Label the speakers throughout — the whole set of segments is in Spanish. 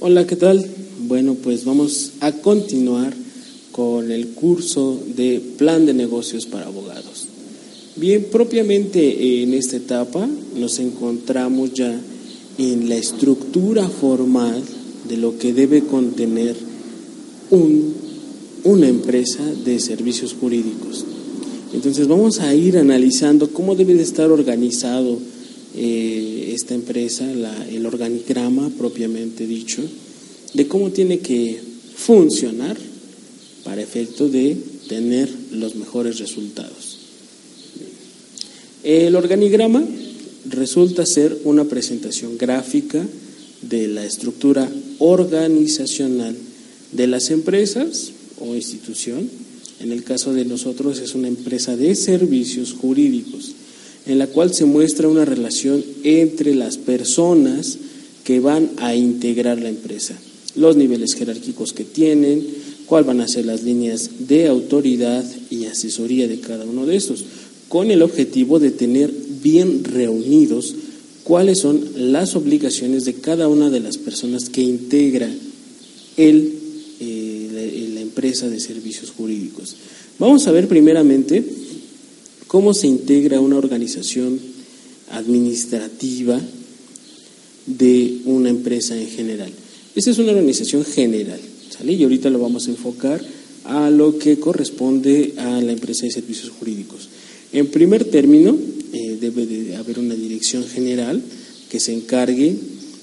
Speaker 1: Hola, ¿qué tal? Bueno, pues vamos a continuar con el curso de plan de negocios para abogados. Bien, propiamente en esta etapa nos encontramos ya en la estructura formal de lo que debe contener un, una empresa de servicios jurídicos. Entonces vamos a ir analizando cómo debe de estar organizado eh, esta empresa, el organigrama propiamente dicho, de cómo tiene que funcionar para efecto de tener los mejores resultados. El organigrama resulta ser una presentación gráfica de la estructura organizacional de las empresas o institución. En el caso de nosotros es una empresa de servicios jurídicos en la cual se muestra una relación entre las personas que van a integrar la empresa, los niveles jerárquicos que tienen, cuáles van a ser las líneas de autoridad y asesoría de cada uno de estos, con el objetivo de tener bien reunidos cuáles son las obligaciones de cada una de las personas que integra el, eh, la empresa de servicios jurídicos. Vamos a ver primeramente cómo se integra una organización administrativa de una empresa en general. Esta es una organización general, ¿sale? Y ahorita lo vamos a enfocar a lo que corresponde a la empresa de servicios jurídicos. En primer término, eh, debe de haber una dirección general que se encargue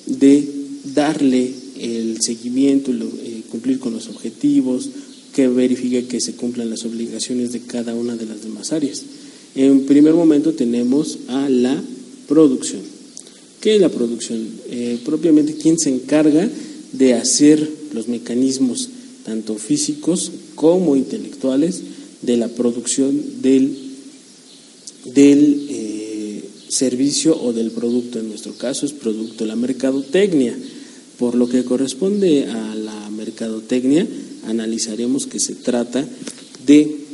Speaker 1: de darle el seguimiento, eh, cumplir con los objetivos, que verifique que se cumplan las obligaciones de cada una de las demás áreas. En primer momento tenemos a la producción. ¿Qué es la producción? Eh, propiamente, ¿quién se encarga de hacer los mecanismos, tanto físicos como intelectuales, de la producción del, del eh, servicio o del producto? En nuestro caso es producto, la mercadotecnia. Por lo que corresponde a la mercadotecnia, analizaremos que se trata de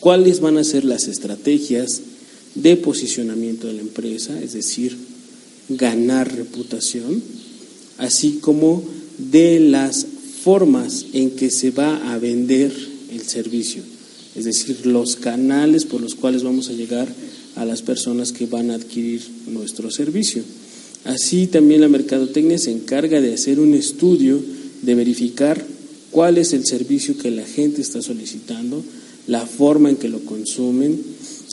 Speaker 1: cuáles van a ser las estrategias de posicionamiento de la empresa, es decir, ganar reputación, así como de las formas en que se va a vender el servicio, es decir, los canales por los cuales vamos a llegar a las personas que van a adquirir nuestro servicio. Así también la mercadotecnia se encarga de hacer un estudio, de verificar cuál es el servicio que la gente está solicitando, la forma en que lo consumen,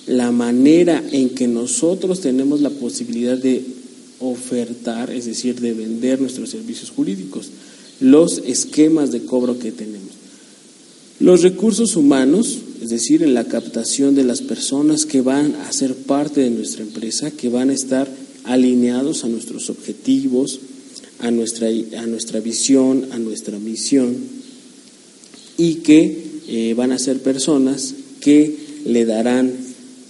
Speaker 1: la manera en que nosotros tenemos la posibilidad de ofertar, es decir, de vender nuestros servicios jurídicos, los esquemas de cobro que tenemos. Los recursos humanos, es decir, en la captación de las personas que van a ser parte de nuestra empresa, que van a estar alineados a nuestros objetivos, a nuestra, a nuestra visión, a nuestra misión, y que eh, van a ser personas que le darán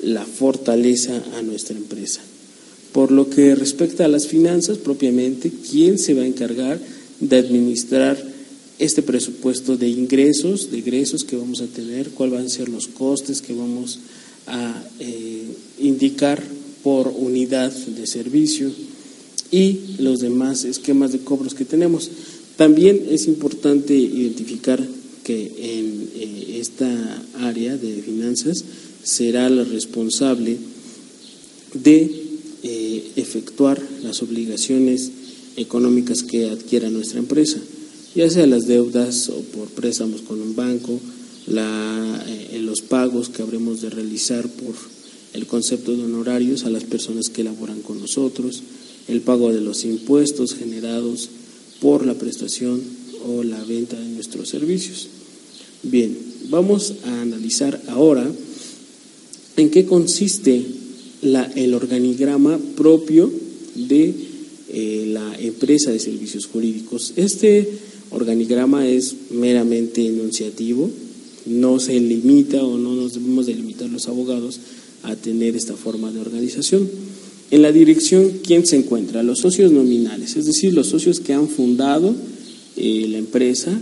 Speaker 1: la fortaleza a nuestra empresa. Por lo que respecta a las finanzas propiamente, ¿quién se va a encargar de administrar este presupuesto de ingresos, de egresos que vamos a tener, cuáles van a ser los costes que vamos a eh, indicar por unidad de servicio y los demás esquemas de cobros que tenemos. También es importante identificar que en eh, esta área de finanzas será la responsable de eh, efectuar las obligaciones económicas que adquiera nuestra empresa, ya sea las deudas o por préstamos con un banco, la, eh, los pagos que habremos de realizar por el concepto de honorarios a las personas que laboran con nosotros, el pago de los impuestos generados por la prestación o la venta de nuestros servicios. Bien, vamos a analizar ahora en qué consiste el organigrama propio de eh, la empresa de servicios jurídicos. Este organigrama es meramente enunciativo, no se limita o no nos debemos delimitar los abogados a tener esta forma de organización. En la dirección, ¿quién se encuentra? Los socios nominales, es decir, los socios que han fundado eh, la empresa,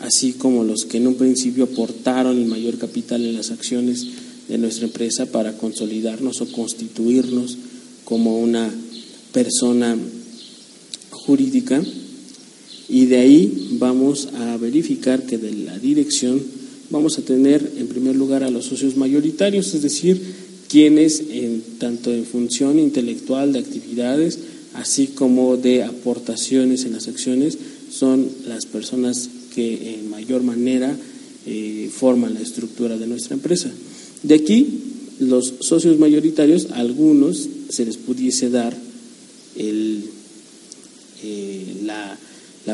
Speaker 1: así como los que en un principio aportaron el mayor capital en las acciones de nuestra empresa para consolidarnos o constituirnos como una persona jurídica. Y de ahí vamos a verificar que de la dirección vamos a tener en primer lugar a los socios mayoritarios, es decir, quienes en, tanto en función intelectual de actividades, así como de aportaciones en las acciones, son las personas que en mayor manera eh, forman la estructura de nuestra empresa. De aquí, los socios mayoritarios, algunos se les pudiese dar eh, la,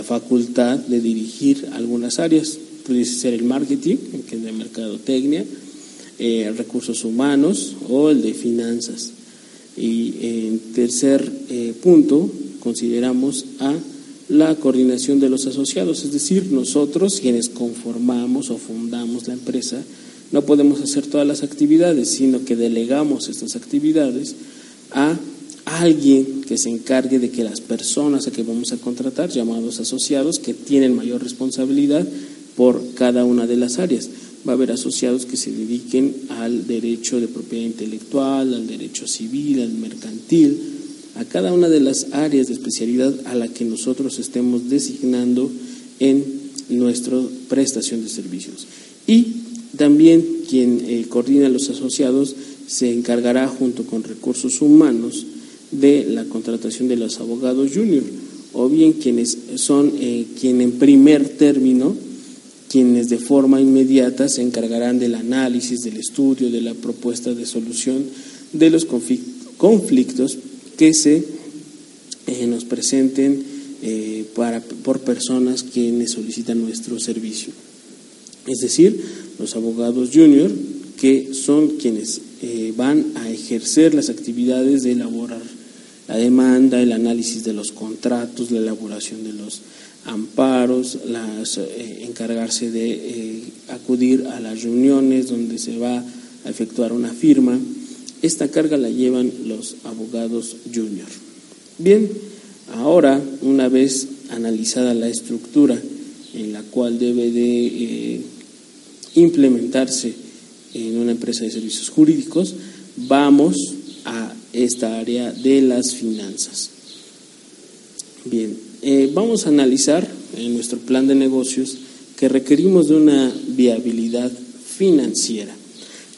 Speaker 1: facultad de dirigir algunas áreas, pudiese ser el marketing, que es de mercadotecnia, eh, recursos humanos o el de finanzas. Y en tercer eh, punto, consideramos a la coordinación de los asociados, es decir, nosotros quienes conformamos o fundamos la empresa, no podemos hacer todas las actividades, sino que delegamos estas actividades a alguien que se encargue de que las personas a que vamos a contratar, llamados asociados, que tienen mayor responsabilidad por cada una de las áreas. Va a haber asociados que se dediquen al derecho de propiedad intelectual, al derecho civil, al mercantil, a cada una de las áreas de especialidad a la que nosotros estemos designando en nuestra prestación de servicios. Y también quien eh, coordina los asociados se encargará junto con recursos humanos de la contratación de los abogados junior o bien quienes son eh, quien en primer término quienes de forma inmediata se encargarán del análisis, del estudio, de la propuesta de solución de los conflictos que se eh, nos presenten eh, para, por personas quienes solicitan nuestro servicio. Es decir, los abogados junior, que son quienes eh, van a ejercer las actividades de elaborar la demanda, el análisis de los contratos, la elaboración de los amparos, encargarse de acudir a las reuniones donde se va a efectuar una firma, esta carga la llevan los abogados junior. Bien, ahora, una vez analizada la estructura en la cual debe de eh, implementarse en una empresa de servicios jurídicos, vamos a esta área de las finanzas. Bien, eh, vamos a analizar en nuestro plan de negocios que requerimos de una viabilidad financiera.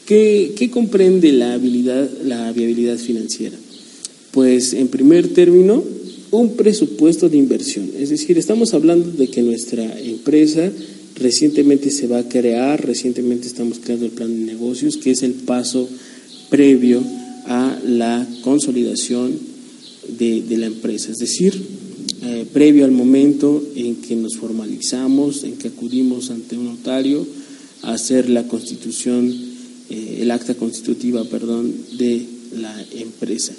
Speaker 1: ¿Qué, comprende la, habilidad, la viabilidad financiera? Pues en primer término, un presupuesto de inversión. Es decir, estamos hablando de que nuestra empresa recientemente se va a crear, recientemente estamos creando el plan de negocios, que es el paso previo a la consolidación de, la empresa. Es decir, eh, previo al momento en que nos formalizamos, en que acudimos ante un notario a hacer la constitución eh, el acta constitutiva, perdón, de la empresa.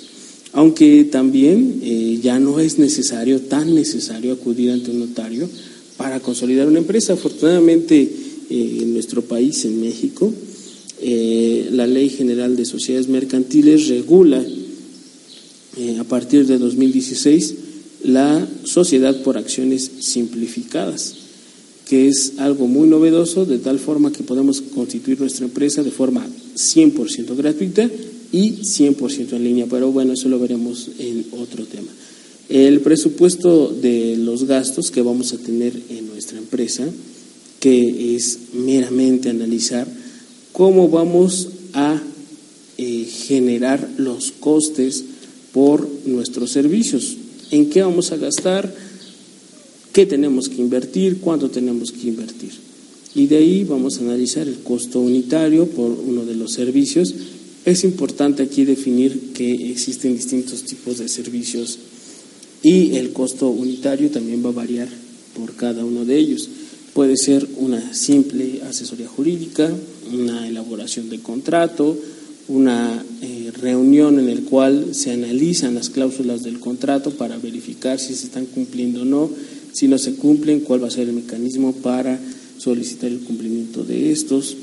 Speaker 1: Aunque también eh, ya no es necesario, tan necesario acudir ante un notario para consolidar una empresa. Afortunadamente, eh, en nuestro país, en México, la Ley General de Sociedades Mercantiles regula a partir de 2016 la sociedad por acciones simplificadas que es algo muy novedoso, de tal forma que podemos constituir nuestra empresa de forma 100% gratuita y 100% en línea, pero bueno, eso lo veremos en otro tema. El presupuesto de los gastos que vamos a tener en nuestra empresa, que es meramente analizar cómo vamos a eh, generar los costes por nuestros servicios, en qué vamos a gastar, qué tenemos que invertir, cuánto tenemos que invertir. Y de ahí vamos a analizar el costo unitario por uno de los servicios. Es importante aquí definir que existen distintos tipos de servicios y el costo unitario también va a variar por cada uno de ellos. Puede ser una simple asesoría jurídica, una elaboración de contrato, una eh, reunión en la cual se analizan las cláusulas del contrato para verificar si se están cumpliendo o no si no se cumplen, cuál va a ser el mecanismo para solicitar el cumplimiento de estos,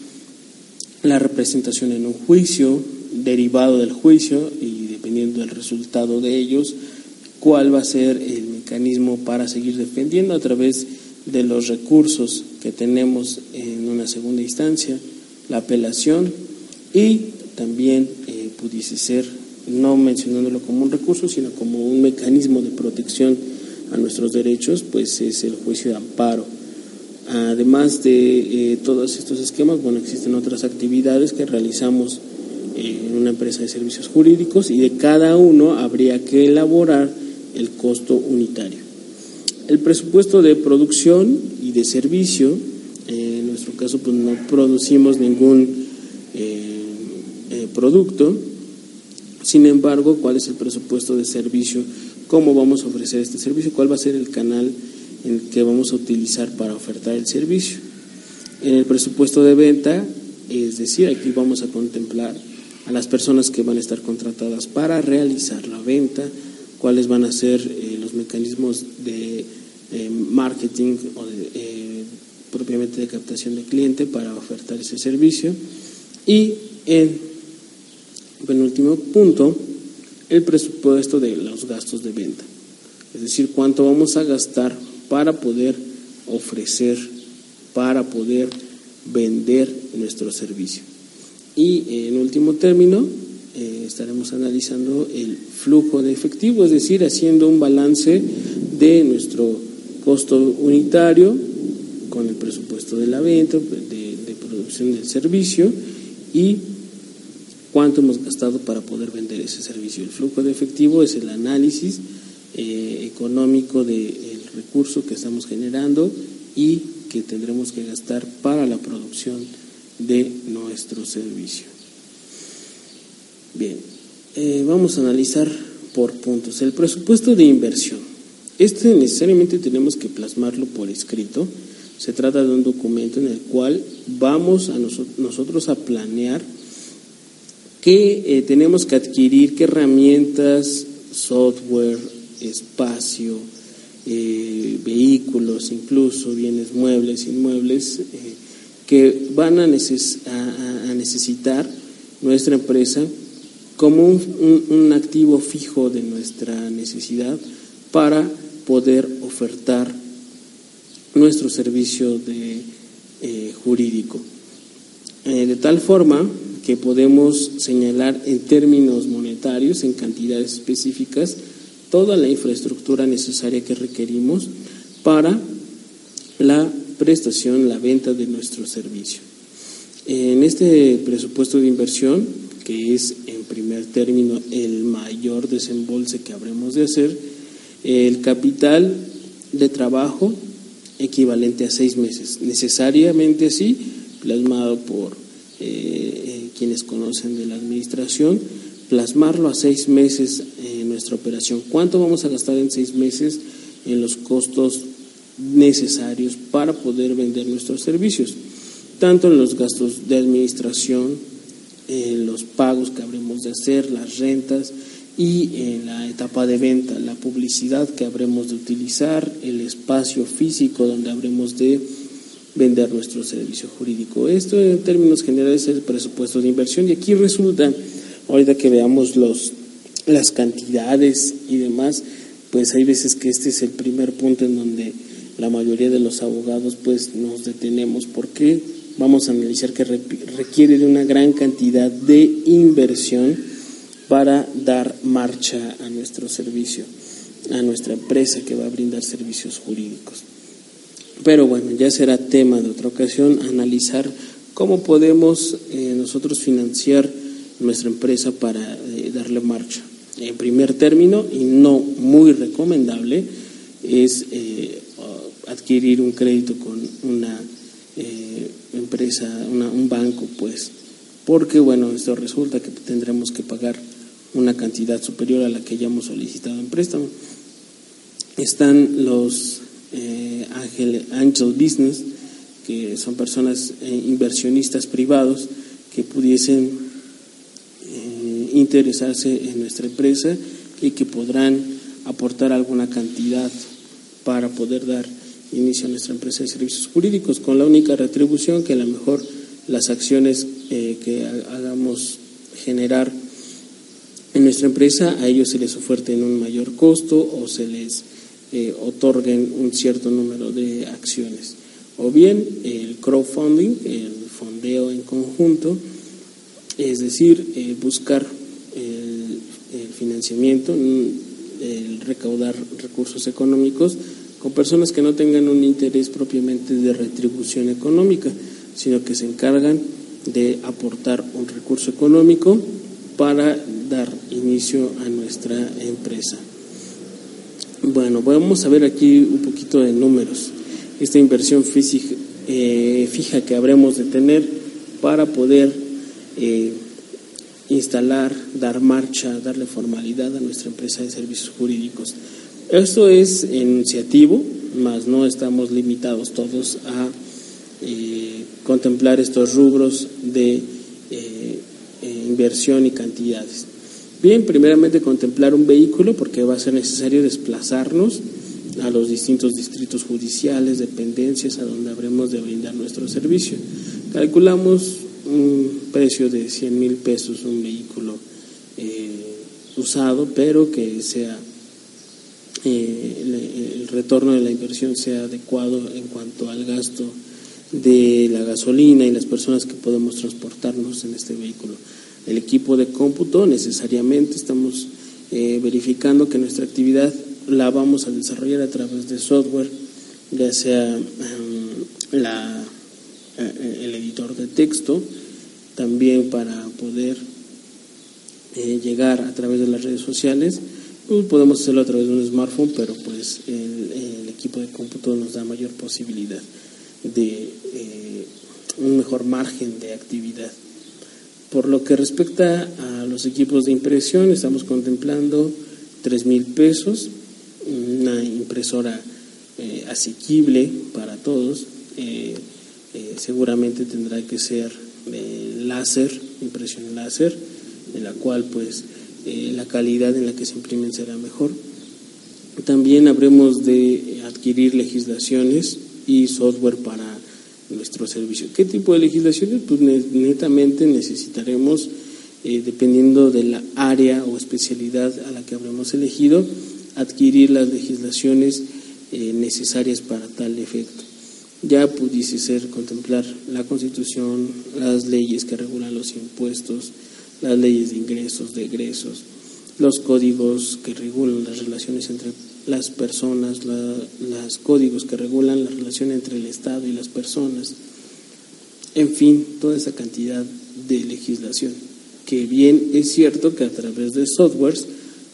Speaker 1: la representación en un juicio, derivado del juicio y dependiendo del resultado de ellos, cuál va a ser el mecanismo para seguir defendiendo a través de los recursos que tenemos en una segunda instancia, la apelación y también eh, pudiese ser, no mencionándolo como un recurso, sino como un mecanismo de protección a nuestros derechos, pues es el juicio de amparo. Además de eh, todos estos esquemas, bueno, existen otras actividades que realizamos en una empresa de servicios jurídicos y de cada uno habría que elaborar el costo unitario. El presupuesto de producción y de servicio, eh, en nuestro caso pues no producimos ningún eh, eh, producto, sin embargo, ¿cuál es el presupuesto de servicio? ¿Cómo vamos a ofrecer este servicio? ¿Cuál va a ser el canal en que vamos a utilizar para ofertar el servicio? En el presupuesto de venta, es decir, aquí vamos a contemplar a las personas que van a estar contratadas para realizar la venta, cuáles van a ser eh, los mecanismos de eh, marketing o eh, propiamente de captación de cliente para ofertar ese servicio. Y en penúltimo punto, el presupuesto de los gastos de venta. Es decir, cuánto vamos a gastar para poder ofrecer, para poder vender nuestro servicio. Y en último término, eh, estaremos analizando el flujo de efectivo, es decir, haciendo un balance de nuestro costo unitario con el presupuesto de la venta, de, producción del servicio y cuánto hemos gastado para poder vender ese servicio. El flujo de efectivo es el análisis eh, económico del recurso que estamos generando y que tendremos que gastar para la producción de nuestro servicio. Bien, eh, vamos a analizar por puntos. El presupuesto de inversión. Este necesariamente tenemos que plasmarlo por escrito. Se trata de un documento en el cual vamos a nosotros a planear qué eh, tenemos que adquirir, qué herramientas, software, espacio, eh, vehículos, incluso bienes muebles, inmuebles, que van a, necesitar nuestra empresa como un, activo fijo de nuestra necesidad para poder ofertar nuestro servicio de, eh, jurídico. Eh, de tal forma que podemos señalar en términos monetarios, en cantidades específicas, toda la infraestructura necesaria que requerimos para la prestación, la venta de nuestro servicio. En este presupuesto de inversión que es en primer término el mayor desembolse que habremos de hacer, el capital de trabajo equivalente a seis meses, necesariamente sí, plasmado por eh, quienes conocen de la administración, plasmarlo a seis meses en nuestra operación. ¿Cuánto vamos a gastar en seis meses en los costos necesarios para poder vender nuestros servicios? Tanto en los gastos de administración, eh, los pagos que habremos de hacer, las rentas y en la etapa de venta, la publicidad que habremos de utilizar, el espacio físico donde habremos de vender nuestro servicio jurídico. Esto en términos generales es el presupuesto de inversión y aquí resulta, ahorita que veamos los, las cantidades y demás, pues hay veces que este es el primer punto en donde la mayoría de los abogados pues nos detenemos. porque vamos a analizar que requiere de una gran cantidad de inversión para dar marcha a nuestro servicio, a nuestra empresa que va a brindar servicios jurídicos. Pero bueno, ya será tema de otra ocasión analizar cómo podemos eh, nosotros financiar nuestra empresa para eh, darle marcha. En primer término, y no muy recomendable, es eh, adquirir un crédito con una empresa, un banco, pues, porque, bueno, esto resulta que tendremos que pagar una cantidad superior a la que hayamos solicitado en préstamo. Están los eh, angel, business, que son personas eh, inversionistas privados que pudiesen eh, interesarse en nuestra empresa y que podrán aportar alguna cantidad para poder dar inicia nuestra empresa de servicios jurídicos con la única retribución que a lo mejor las acciones eh, que hagamos generar en nuestra empresa a ellos se les oferten un mayor costo o se les eh, otorguen un cierto número de acciones. O bien el crowdfunding, el fondeo en conjunto, es decir, eh, buscar el, el, financiamiento el recaudar recursos económicos con personas que no tengan un interés propiamente de retribución económica, sino que se encargan de aportar un recurso económico para dar inicio a nuestra empresa. Bueno, vamos a ver aquí un poquito de números. Esta inversión física, eh, fija que habremos de tener para poder eh, instalar, dar marcha, darle formalidad a nuestra empresa de servicios jurídicos. Esto es enunciativo, mas no estamos limitados todos a eh, contemplar estos rubros de inversión y cantidades. Bien, primeramente contemplar un vehículo porque va a ser necesario desplazarnos a los distintos distritos judiciales, dependencias a donde habremos de brindar nuestro servicio. Calculamos un precio de 100 mil pesos un vehículo eh, usado, pero que sea eh, el retorno de la inversión sea adecuado en cuanto al gasto de la gasolina y las personas que podemos transportarnos en este vehículo el equipo de cómputo, necesariamente estamos eh, verificando que nuestra actividad la vamos a desarrollar a través de software, ya sea em, la, eh, el editor de texto, también para poder eh, llegar a través de las redes sociales. Pues podemos hacerlo a través de un smartphone, pero pues el, el equipo de cómputo nos da mayor posibilidad de un mejor margen de actividad. Por lo que respecta a los equipos de impresión, estamos contemplando tres mil pesos, una impresora eh, asequible para todos, eh, eh, seguramente tendrá que ser láser, impresión láser, en la cual pues la calidad en la que se imprimen será mejor. También habremos de adquirir legislaciones y software para nuestro servicio. ¿Qué tipo de legislaciones? Pues netamente necesitaremos, eh, dependiendo de la área o especialidad a la que habremos elegido, adquirir las legislaciones eh, necesarias para tal efecto. Ya pudiese ser contemplar la Constitución, las leyes que regulan los impuestos, las leyes de ingresos, de egresos, los códigos que regulan las relaciones entre las personas, los códigos que regulan la relación entre el Estado y las personas, en fin, toda esa cantidad de legislación, que bien es cierto que a través de softwares,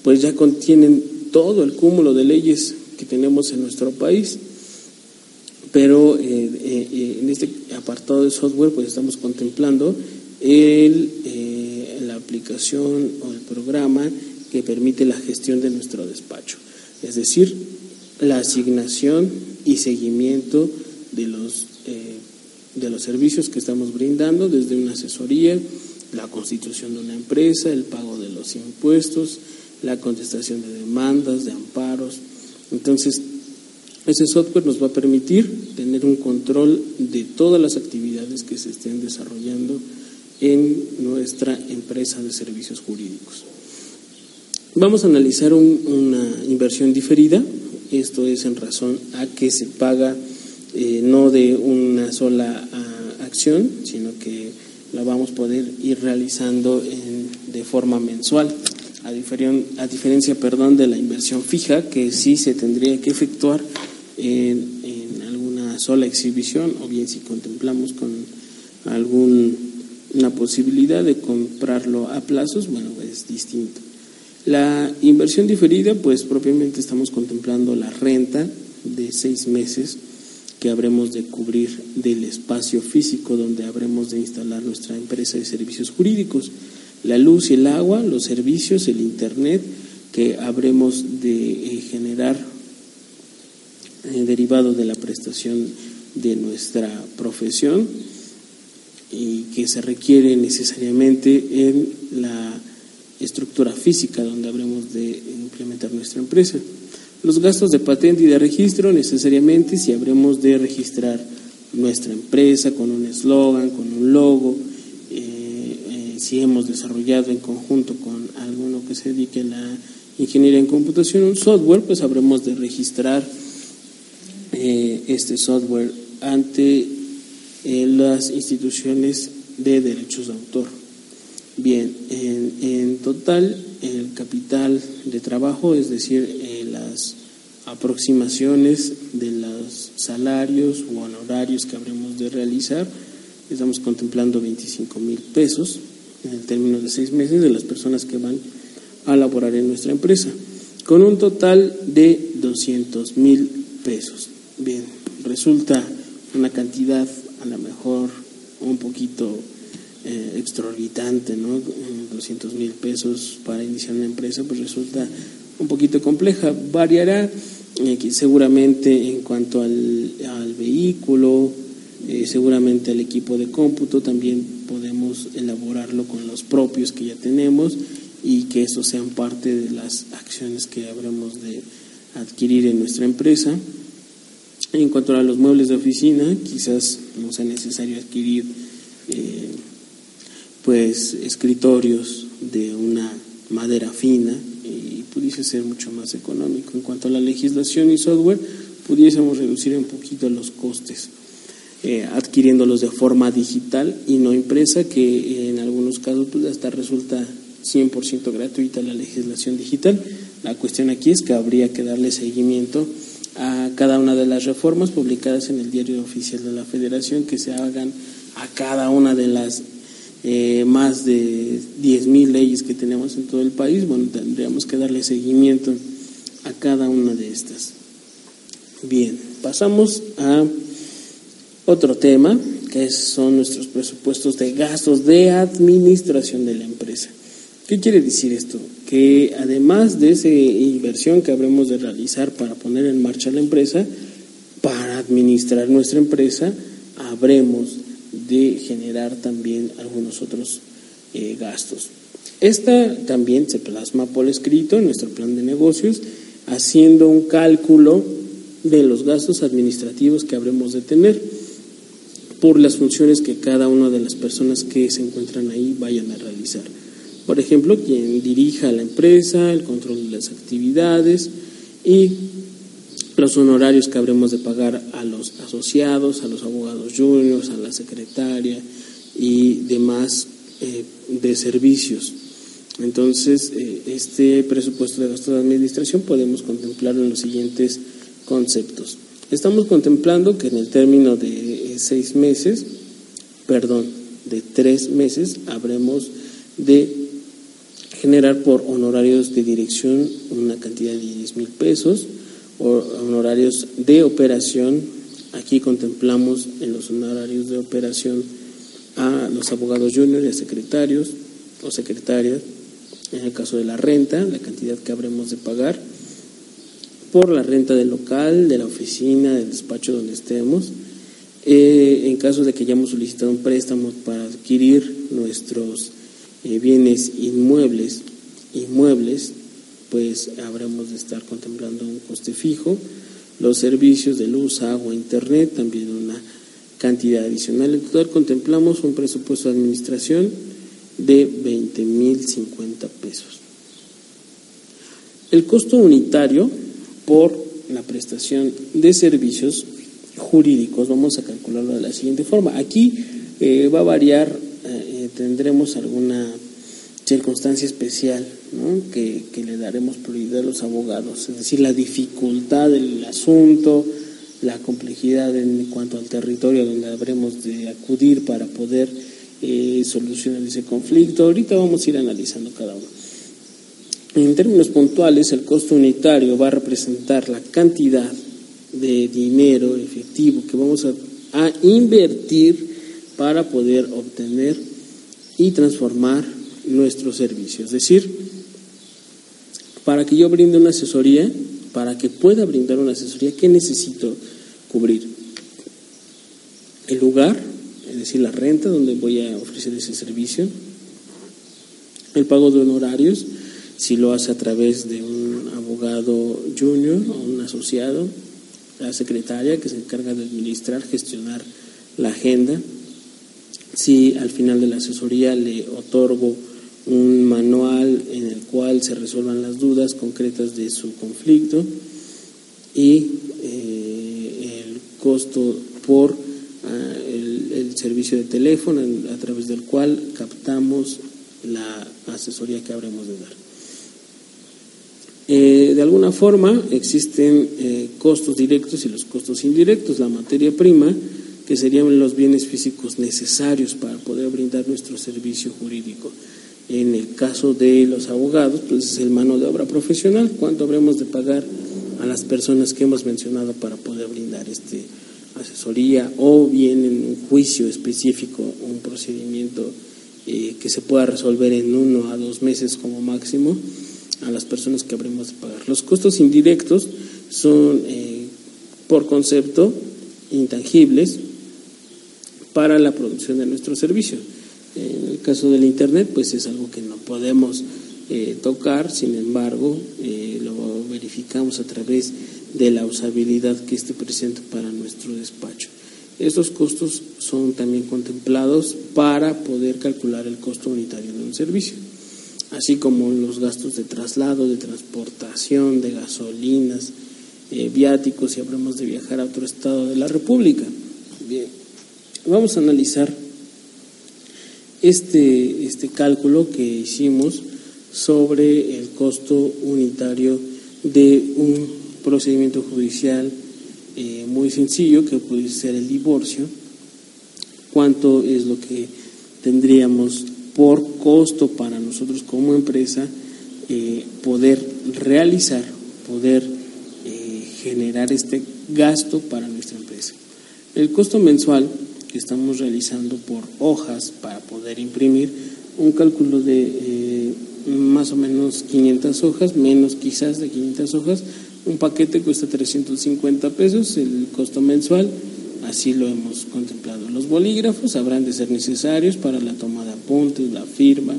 Speaker 1: pues ya contienen todo el cúmulo de leyes que tenemos en nuestro país, pero eh, eh, eh, en este apartado de software, pues estamos contemplando el, la aplicación o el programa que permite la gestión de nuestro despacho es decir, la asignación y seguimiento de los, eh, de los servicios que estamos brindando, desde una asesoría, la constitución de una empresa, el pago de los impuestos, la contestación de demandas, de amparos. Entonces, ese software nos va a permitir tener un control de todas las actividades que se estén desarrollando en nuestra empresa de servicios jurídicos. Vamos a analizar una inversión diferida. Esto es en razón a que se paga eh, no de una sola ah, acción, sino que la vamos a poder ir realizando de forma mensual, a, a diferencia perdón, de la inversión fija, que sí se tendría que efectuar en, en alguna sola exhibición, o bien si contemplamos con alguna posibilidad de comprarlo a plazos, bueno, es distinto. La inversión diferida, pues propiamente estamos contemplando la renta de seis meses que habremos de cubrir del espacio físico donde habremos de instalar nuestra empresa de servicios jurídicos, la luz y el agua, los servicios, el Internet que habremos de eh, generar eh, derivado de la prestación de nuestra profesión y que se requiere necesariamente en la estructura física donde habremos de implementar nuestra empresa. Los gastos de patente y de registro necesariamente si habremos de registrar nuestra empresa con un eslogan, con un logo, eh, eh, si hemos desarrollado en conjunto con alguno que se dedique a la ingeniería en computación un software, pues habremos de registrar eh, este software ante las instituciones de derechos de autor. Bien, en, total el capital de trabajo, es decir, eh, las aproximaciones de los salarios o honorarios que habremos de realizar. Estamos contemplando 25 mil pesos en el término de seis meses de las personas que van a laborar en nuestra empresa, con un total de 200 mil pesos. Bien, resulta una cantidad a lo mejor un poquito eh, extraorbitante, ¿no? 200 mil pesos para iniciar una empresa, pues resulta un poquito compleja. Variará eh, seguramente en cuanto al, al vehículo, eh, seguramente al equipo de cómputo, también podemos elaborarlo con los propios que ya tenemos y que eso sean parte de las acciones que habremos de adquirir en nuestra empresa. En cuanto a los muebles de oficina, quizás no sea necesario adquirir eh, pues escritorios de una madera fina y pudiese ser mucho más económico. En cuanto a la legislación y software, pudiésemos reducir un poquito los costes, eh, adquiriéndolos de forma digital y no impresa, que en algunos casos pues, hasta resulta 100% gratuita la legislación digital. La cuestión aquí es que habría que darle seguimiento a cada una de las reformas publicadas en el Diario Oficial de la Federación, que se hagan a cada una de las eh, más de 10.000 leyes que tenemos en todo el país, bueno, tendríamos que darle seguimiento a cada una de estas. Bien, pasamos a otro tema, que son nuestros presupuestos de gastos de administración de la empresa. ¿Qué quiere decir esto? Que además de esa inversión que habremos de realizar para poner en marcha la empresa, para administrar nuestra empresa, habremos de generar también algunos otros eh, gastos. Esta también se plasma por escrito en nuestro plan de negocios, haciendo un cálculo de los gastos administrativos que habremos de tener por las funciones que cada una de las personas que se encuentran ahí vayan a realizar. Por ejemplo, quien dirija la empresa, el control de las actividades y los honorarios que habremos de pagar a los asociados, a los abogados juniors, a la secretaria y demás eh, de servicios. Entonces, eh, este presupuesto de gasto de administración podemos contemplarlo en los siguientes conceptos. Estamos contemplando que en el término de eh, seis meses, perdón, de tres meses, habremos de generar por honorarios de dirección una cantidad de 10 mil pesos, honorarios de operación, aquí contemplamos en los honorarios de operación a los abogados juniors y a secretarios o secretarias, en el caso de la renta, la cantidad que habremos de pagar, por la renta del local, de la oficina, del despacho donde estemos, eh, en caso de que hayamos solicitado un préstamo para adquirir nuestros eh, bienes inmuebles, inmuebles, pues habremos de estar contemplando un coste fijo, los servicios de luz, agua, internet, también una cantidad adicional. En total contemplamos un presupuesto de administración de 20 mil 50 pesos. El costo unitario por la prestación de servicios jurídicos, vamos a calcularlo de la siguiente forma. Aquí eh, va a variar eh, tendremos alguna circunstancia especial que, le daremos prioridad a los abogados, es decir, la dificultad del asunto, la complejidad en cuanto al territorio donde habremos de acudir para poder eh, solucionar ese conflicto. Ahorita vamos a ir analizando cada uno. En términos puntuales, el costo unitario va a representar la cantidad de dinero efectivo que vamos a, a invertir para poder obtener y transformar nuestros servicios. Es decir, para que yo brinde una asesoría, para que pueda brindar una asesoría, ¿qué necesito cubrir? El lugar, es decir, la renta donde voy a ofrecer ese servicio, el pago de honorarios, si lo hace a través de un abogado junior o un asociado, la secretaria que se encarga de administrar, gestionar la agenda, si al final de la asesoría le otorgo un manual en el cual se resuelvan las dudas concretas de su conflicto y eh, el costo por ah, el, servicio de teléfono a través del cual captamos la asesoría que habremos de dar. Eh, de alguna forma existen eh, costos directos y los costos indirectos. La materia prima, que serían los bienes físicos necesarios para poder brindar nuestro servicio jurídico. En el caso de los abogados, pues es el mano de obra profesional. ¿Cuánto habremos de pagar a las personas que hemos mencionado para poder brindar este asesoría o bien en un juicio específico, un procedimiento eh, que se pueda resolver en uno a dos meses como máximo? a las personas que habremos de pagar. Los costos indirectos son, eh, por concepto, intangibles para la producción de nuestro servicio. En el caso del Internet, pues es algo que no podemos eh, tocar, sin embargo, eh, lo verificamos a través de la usabilidad que esté presente para nuestro despacho. Estos costos son también contemplados para poder calcular el costo unitario de un servicio así como los gastos de traslado, de transportación, de gasolinas, eh, viáticos si habremos de viajar a otro estado de la República. Bien, vamos a analizar este, este cálculo que hicimos sobre el costo unitario de un procedimiento judicial eh, muy sencillo que puede ser el divorcio, cuánto es lo que tendríamos por costo para nosotros como empresa eh, poder realizar, poder eh, generar este gasto para nuestra empresa. El costo mensual estamos realizando por hojas para poder imprimir, un cálculo de eh, más o menos 500 hojas, menos quizás de 500 hojas, un paquete cuesta 350 pesos, el costo mensual, así lo hemos contemplado. Los bolígrafos habrán de ser necesarios para la toma de apuntes, la firma,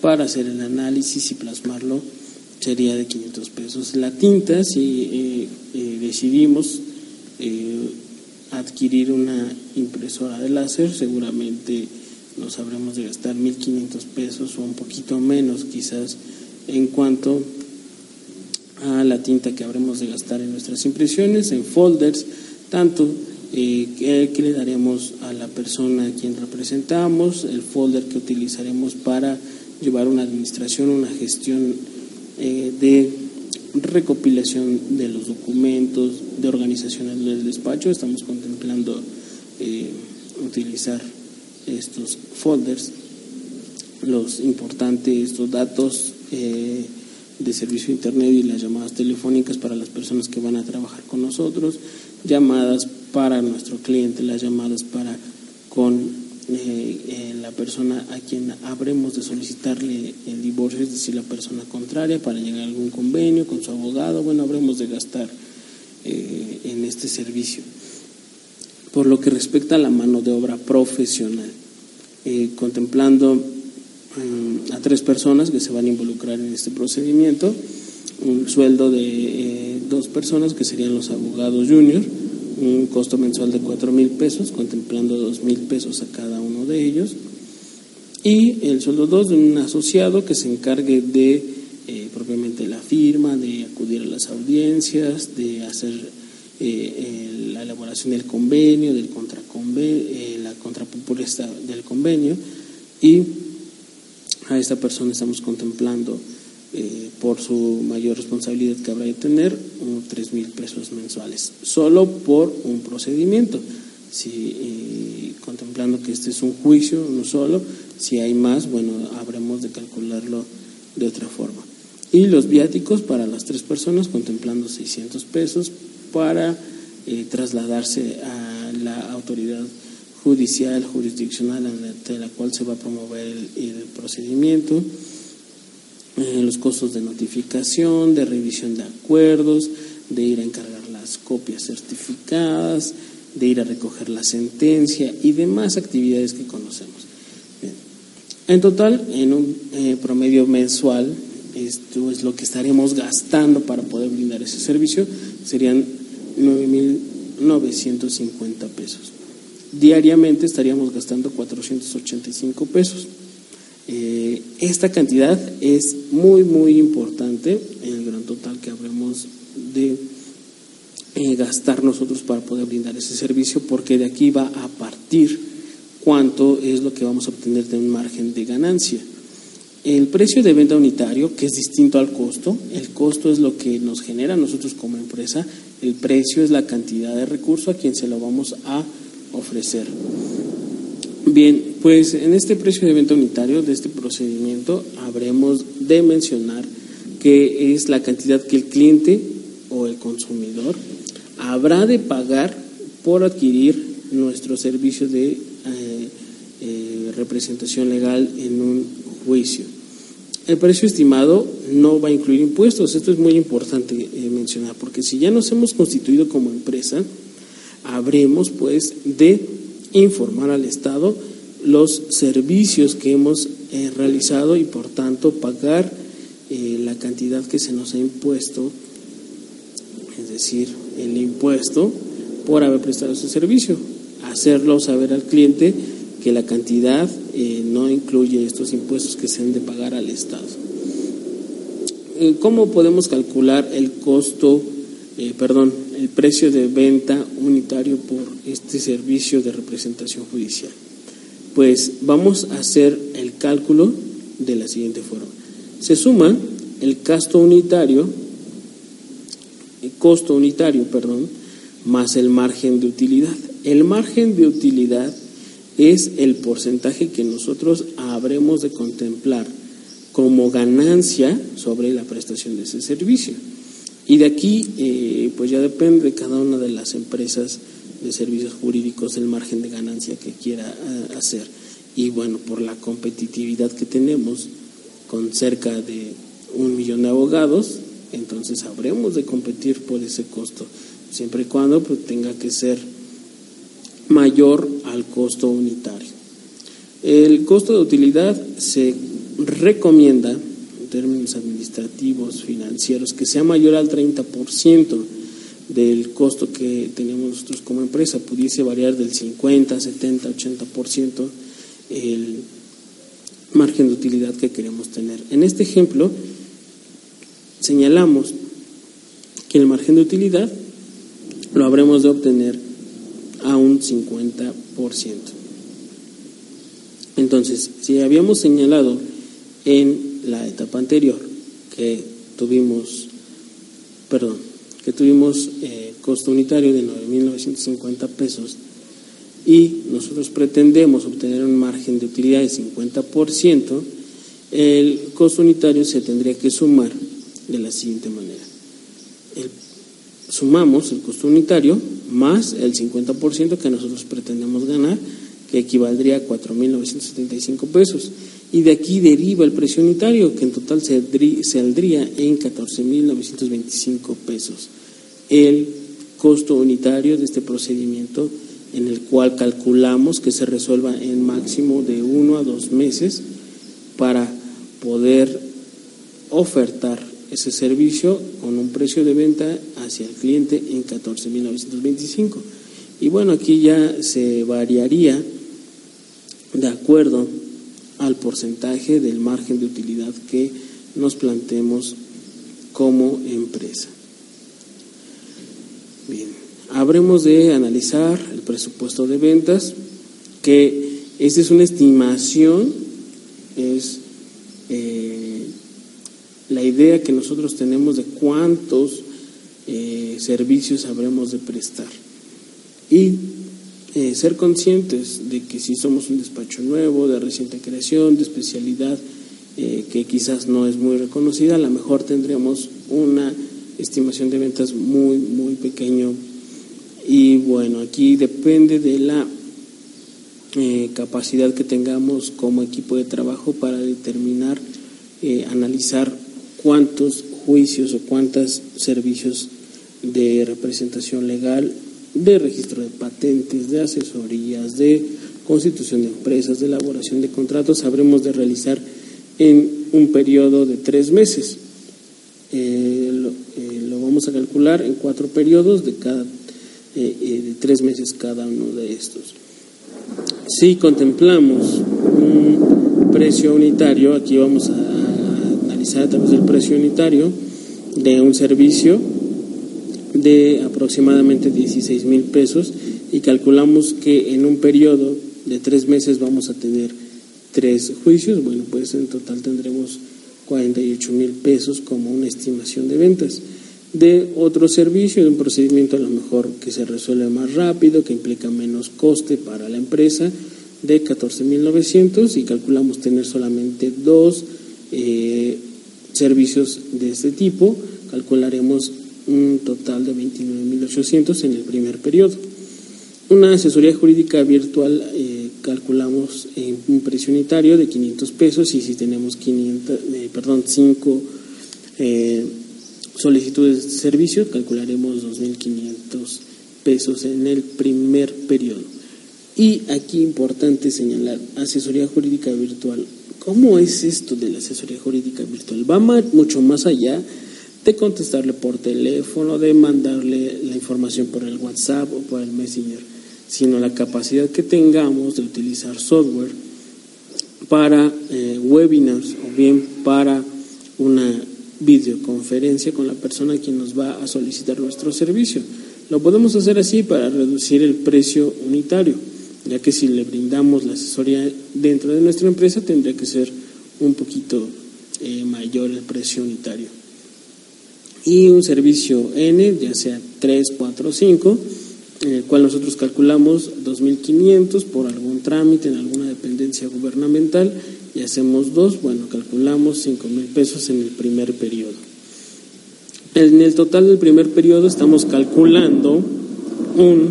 Speaker 1: para hacer el análisis y plasmarlo sería de 500 pesos. La tinta, si eh, eh, decidimos adquirir una impresora de láser, seguramente nos habremos de gastar 1.500 pesos o un poquito menos quizás en cuanto a la tinta que habremos de gastar en nuestras impresiones, en folders, tanto eh, que, le daremos a la persona a quien representamos, el folder que utilizaremos para llevar una administración, una gestión eh, de recopilación de los documentos, de organización del despacho. Estamos contemplando eh, utilizar estos folders, los importantes, estos datos de servicio internet y las llamadas telefónicas para las personas que van a trabajar con nosotros, llamadas para nuestro cliente, las llamadas para con eh, eh, la persona a quien habremos de solicitarle el divorcio, es decir, la persona contraria, para llegar a algún convenio con su abogado, bueno, habremos de gastar eh, en este servicio. Por lo que respecta a la mano de obra profesional, contemplando mm, a tres personas que se van a involucrar en este procedimiento, un sueldo de dos personas que serían los abogados junior, un costo mensual de cuatro mil pesos, contemplando dos mil pesos a cada uno de ellos, y el sueldo 2 de un asociado que se encargue de eh, propiamente la firma, de acudir a las audiencias, de hacer eh, la elaboración del convenio, del contraconvenio, eh, la contrapropuesta del convenio, y a esta persona estamos contemplando eh, por su mayor responsabilidad que habrá de tener, tres mil pesos mensuales, solo por un procedimiento. Si, contemplando que este es un juicio, no solo, si hay más, bueno, habremos de calcularlo de otra forma. Y los viáticos para las tres personas, contemplando 600 pesos para eh, trasladarse a la autoridad judicial, jurisdiccional ante la cual se va a promover el procedimiento eh, los costos de notificación, de revisión de acuerdos, de ir a encargar las copias certificadas, de ir a recoger la sentencia y demás actividades que conocemos. En total, en un eh, promedio mensual, esto es lo que estaremos gastando para poder brindar ese servicio, serían 9.950 pesos. Diariamente estaríamos gastando 485 pesos. Eh, esta cantidad es muy, muy importante en el gran total que habremos de eh, gastar nosotros para poder brindar ese servicio, porque de aquí va a partir cuánto es lo que vamos a obtener de un margen de ganancia. el precio de venta unitario, que es distinto al costo, el costo es lo que nos genera nosotros como empresa, el precio es la cantidad de recurso a quien se lo vamos a ofrecer. Bien, pues en este precio de venta unitario de este procedimiento habremos de mencionar que es la cantidad que el cliente o el consumidor habrá de pagar por adquirir nuestro servicio de eh, eh, representación legal en un juicio. El precio estimado no va a incluir impuestos, esto es muy importante eh, mencionar, porque si ya nos hemos constituido como empresa, habremos pues de informar al Estado los servicios que hemos realizado y por tanto pagar la cantidad que se nos ha impuesto, es decir, el impuesto por haber prestado ese servicio. Hacerlo saber al cliente que la cantidad eh, no incluye estos impuestos que se han de pagar al Estado. Eh, ¿Cómo podemos calcular el costo, eh, perdón, el precio de venta unitario por este servicio de representación judicial? Pues vamos a hacer el cálculo de la siguiente forma. Se suma el gasto unitario, el costo unitario, perdón, más el margen de utilidad. El margen de utilidad es el porcentaje que nosotros habremos de contemplar como ganancia sobre la prestación de ese servicio. Y de aquí, eh, pues ya depende de cada una de las empresas de servicios jurídicos el margen de ganancia que quiera eh, hacer. Y bueno, por la competitividad que tenemos con cerca de un millón de abogados, entonces habremos de competir por ese costo, siempre y cuando pues, tenga que ser mayor al costo unitario. El costo de utilidad se recomienda, en términos administrativos, financieros, que sea mayor al 30% del costo que tenemos nosotros como empresa, pudiese variar del 50, 70, 80% el margen de utilidad que queremos tener. En este ejemplo, señalamos que el margen de utilidad lo habremos de obtener a un 50%. Entonces, si habíamos señalado en la etapa anterior que tuvimos, perdón, que tuvimos eh, costo unitario de 9.950 pesos y nosotros pretendemos obtener un margen de utilidad de 50%, el costo unitario se tendría que sumar de la siguiente manera. sumamos el costo unitario más el 50% que nosotros pretendemos ganar, que equivaldría a 4.975 pesos. Y de aquí deriva el precio unitario, que en total saldría en 14.925 pesos. El costo unitario de este procedimiento, en el cual calculamos que se resuelva en máximo de uno a dos meses para poder ofertar ese servicio con un precio de venta hacia el cliente en 14.925. Y bueno, aquí ya se variaría de acuerdo al porcentaje del margen de utilidad que nos planteemos como empresa. Bien, habremos de analizar el presupuesto de ventas, que esta es una estimación, es eh, la idea que nosotros tenemos de cuántos eh, servicios habremos de prestar. Y eh, ser conscientes de que si somos un despacho nuevo, de reciente creación, de especialidad eh, que quizás no es muy reconocida, a lo mejor tendríamos una estimación de ventas muy, muy pequeño. Y bueno, aquí depende de la capacidad que tengamos como equipo de trabajo para determinar, analizar cuántos juicios o cuántos servicios de representación legal, de registro de patentes, de asesorías, de constitución de empresas, de elaboración de contratos, habremos de realizar en un periodo de tres meses. Eh, eh, lo, vamos a calcular en cuatro periodos de cada eh, de tres meses cada uno de estos. Si contemplamos un precio unitario, aquí vamos a a través del precio unitario de un servicio de aproximadamente 16 mil pesos y calculamos que en un periodo de tres meses vamos a tener tres juicios, bueno, pues en total tendremos 48 mil pesos como una estimación de ventas. De otro servicio, de un procedimiento a lo mejor que se resuelve más rápido, que implica menos coste para la empresa, de 14.900 y calculamos tener solamente dos eh, servicios de este tipo, calcularemos un total de 29.800 en el primer periodo. Una asesoría jurídica virtual eh, calculamos en un precio unitario de 500 pesos y si tenemos 500, eh, perdón, 5 eh, solicitudes de servicio calcularemos 2.500 pesos en el primer periodo. Y aquí importante señalar, asesoría jurídica virtual. ¿Cómo es esto de la asesoría jurídica virtual? Va mucho más allá de contestarle por teléfono, de mandarle la información por el WhatsApp o por el Messenger, sino la capacidad que tengamos de utilizar software para eh, webinars o bien para una videoconferencia con la persona quien nos va a solicitar nuestro servicio. Lo podemos hacer así para reducir el precio unitario, ya que si le brindamos la asesoría dentro de nuestra empresa tendría que ser un poquito eh, mayor el precio unitario y un servicio N, ya sea 3, 4 o 5, en el cual nosotros calculamos 2.500 por algún trámite en alguna dependencia gubernamental y hacemos dos, bueno, calculamos 5.000 pesos en el primer periodo. En el total del primer periodo estamos calculando un,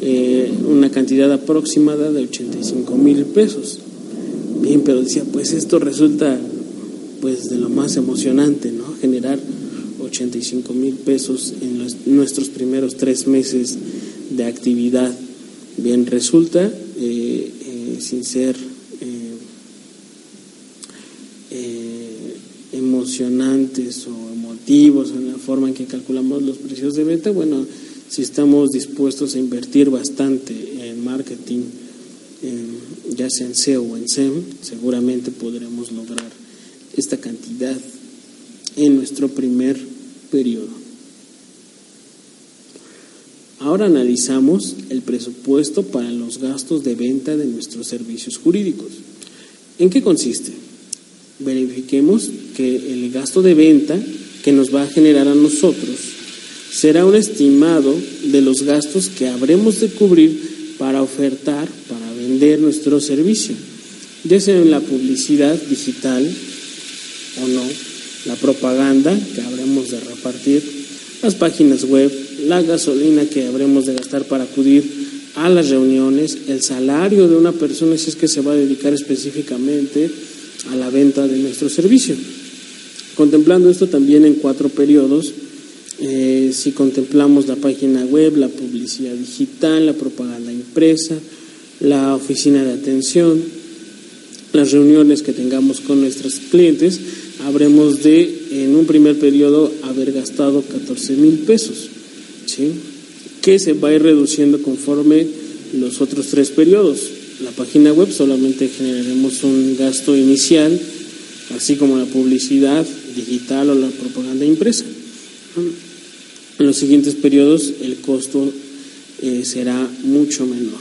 Speaker 1: eh, una cantidad aproximada de 85 mil pesos. Bien, pero decía, pues esto resulta pues de lo más emocionante, ¿no? Generar 85 mil pesos en nuestros primeros tres meses de actividad. Bien, resulta, eh, eh, sin ser eh, emocionantes o emotivos en la forma en que calculamos los precios de venta, bueno, si estamos dispuestos a invertir bastante en marketing, ya sea en SEO o en SEM, seguramente podremos lograr esta cantidad en nuestro primer periodo. Ahora analizamos el presupuesto para los gastos de venta de nuestros servicios jurídicos. ¿En qué consiste? Verifiquemos que el gasto de venta que nos va a generar a nosotros será un estimado de los gastos que habremos de cubrir para ofertar, para vender nuestro servicio, ya sea en la publicidad digital o no, la propaganda que habremos de repartir, las páginas web, la gasolina que habremos de gastar para acudir a las reuniones, el salario de una persona si es que se va a dedicar específicamente a la venta de nuestro servicio. Contemplando esto también en cuatro periodos, eh, si contemplamos la página web, la publicidad digital, la propaganda impresa, la oficina de atención, las reuniones que tengamos con nuestros clientes, habremos de, en un primer periodo, haber gastado 14 mil pesos, que se va a ir reduciendo conforme los otros tres periodos. La página web solamente generaremos un gasto inicial, así como la publicidad digital o la propaganda impresa. En los siguientes periodos el costo eh, será mucho menor.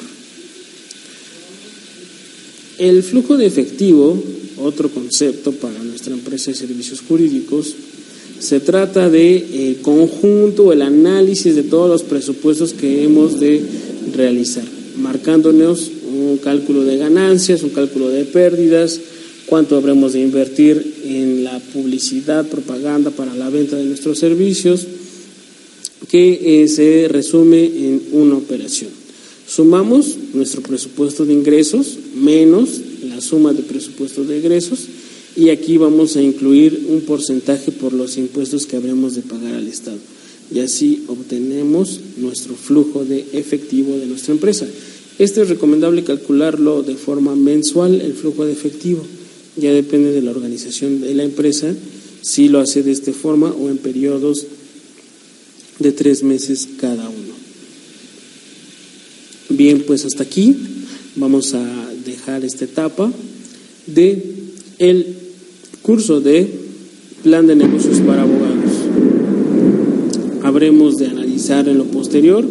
Speaker 1: El flujo de efectivo otro concepto para nuestra empresa de servicios jurídicos. Se trata de eh, conjunto, el análisis de todos los presupuestos que hemos de realizar, marcándonos un cálculo de ganancias, un cálculo de pérdidas, cuánto habremos de invertir en la publicidad, propaganda para la venta de nuestros servicios, que eh, se resume en una operación. Sumamos nuestro presupuesto de ingresos menos la suma de presupuestos de egresos y aquí vamos a incluir un porcentaje por los impuestos que habremos de pagar al Estado. Y así obtenemos nuestro flujo de efectivo de nuestra empresa. Este es recomendable calcularlo de forma mensual, el flujo de efectivo. Ya depende de la organización de la empresa, si lo hace de esta forma o en periodos de tres meses cada uno. Bien, pues hasta aquí vamos a dejar esta etapa de el curso de plan de negocios para abogados. Habremos de analizar en lo posterior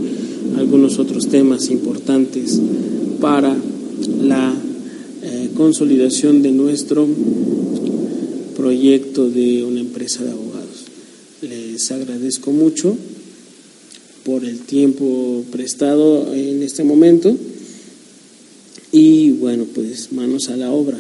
Speaker 1: algunos otros temas importantes para la eh, consolidación de nuestro proyecto de una empresa de abogados. Les agradezco mucho por el tiempo prestado en este momento y bueno, pues manos a la obra.